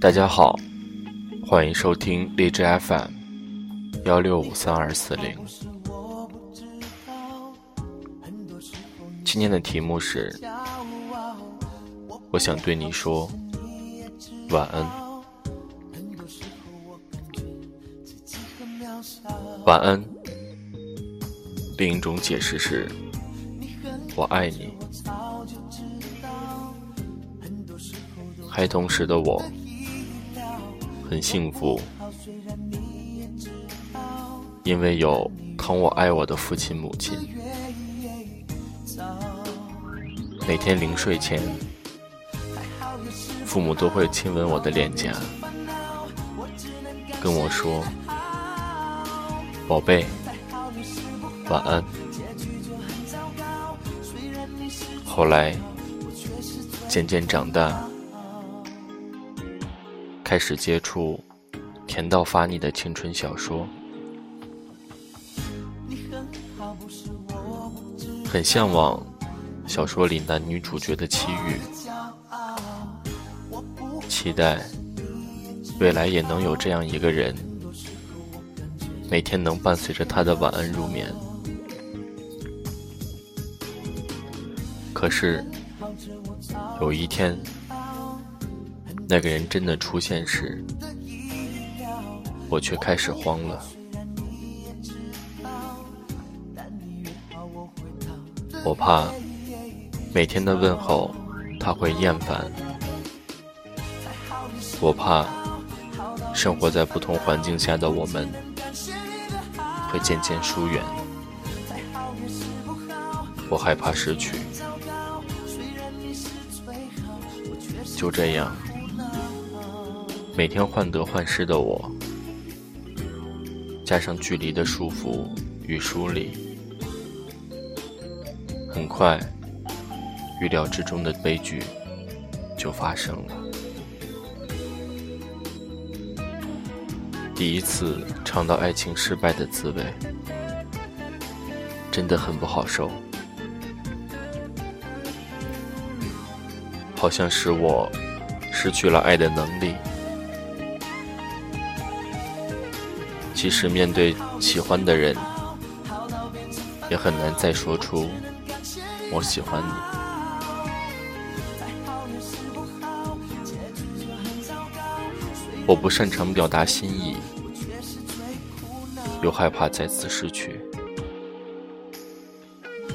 大家好，欢迎收听荔枝 FM 幺六五三二四零。今天的题目是：我想对你说晚安。晚安。另一种解释是：我爱你。孩童时的我。很幸福，因为有疼我爱我的父亲母亲。每天临睡前，父母都会亲吻我的脸颊，跟我说：“宝贝，晚安。”后来，渐渐长大。开始接触甜到发腻的青春小说，很向往小说里男女主角的奇遇，期待未来也能有这样一个人，每天能伴随着他的晚安入眠。可是有一天。那个人真的出现时，我却开始慌了。我怕每天的问候他会厌烦，我怕生活在不同环境下的我们会渐渐疏远，我害怕失去。就这样。每天患得患失的我，加上距离的束缚与疏离，很快，预料之中的悲剧就发生了。第一次尝到爱情失败的滋味，真的很不好受，好像使我失去了爱的能力。即使面对喜欢的人，也很难再说出“我喜欢你”。我不擅长表达心意，又害怕再次失去，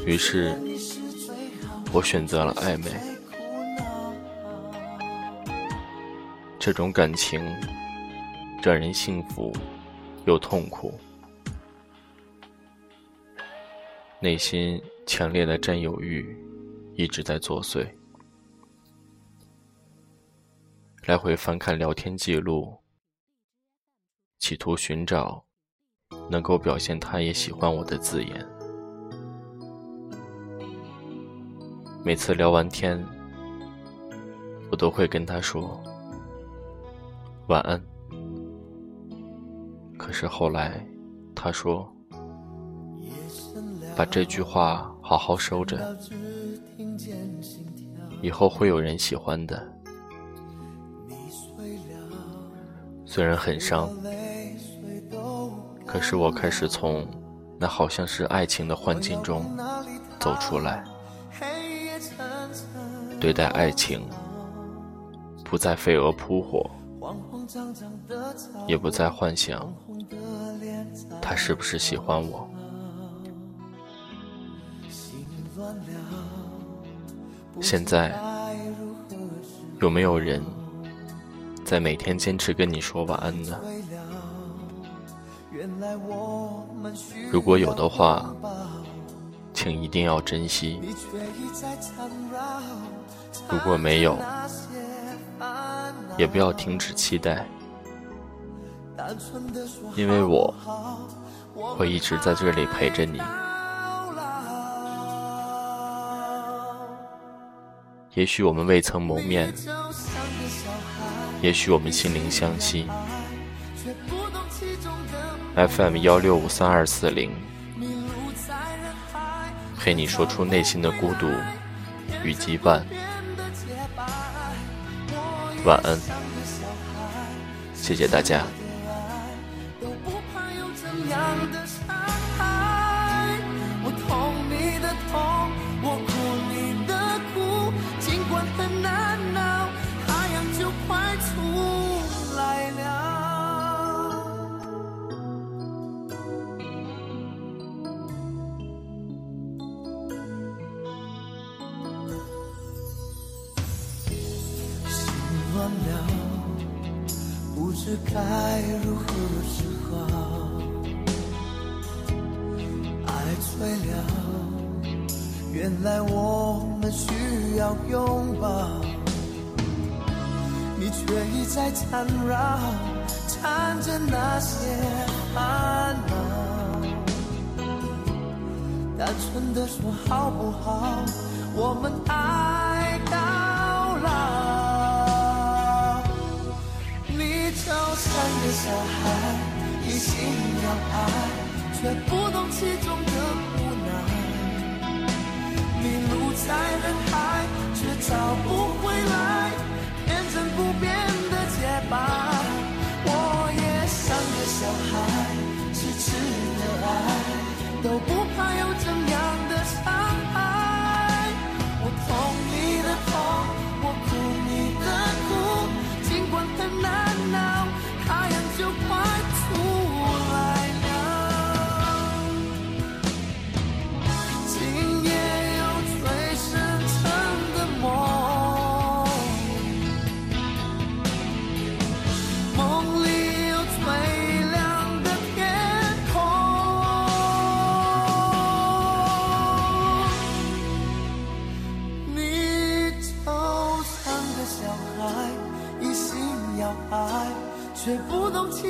于是，我选择了暧昧。这种感情让人幸福。又痛苦，内心强烈的占有欲一直在作祟。来回翻看聊天记录，企图寻找能够表现他也喜欢我的字眼。每次聊完天，我都会跟他说晚安。可是后来，他说：“把这句话好好收着，以后会有人喜欢的。”虽然很伤，可是我开始从那好像是爱情的幻境中走出来，对待爱情不再飞蛾扑火，也不再幻想。他是不是喜欢我？现在有没有人在每天坚持跟你说晚安呢？如果有的话，请一定要珍惜；如果没有，也不要停止期待。因为我会一直在这里陪着你。也许我们未曾谋面，也许我们心灵相惜，FM 幺六五三二四零，陪你说出内心的孤独与羁绊。晚安，谢谢大家。了，不知该如何是好。爱醉了，原来我们需要拥抱。你却一再缠绕，缠着那些烦恼。单纯的说好不好？我们爱像个小孩，一心要爱，却不懂其中的无奈。迷路在人海，却找不回来天真不变的洁白。我也像个小孩，痴痴的爱，都不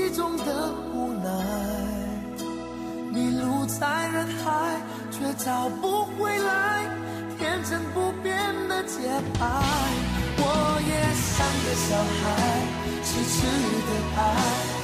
中的无奈，迷路在人海，却找不回来天真不变的节拍。我也像个小孩，痴痴的爱。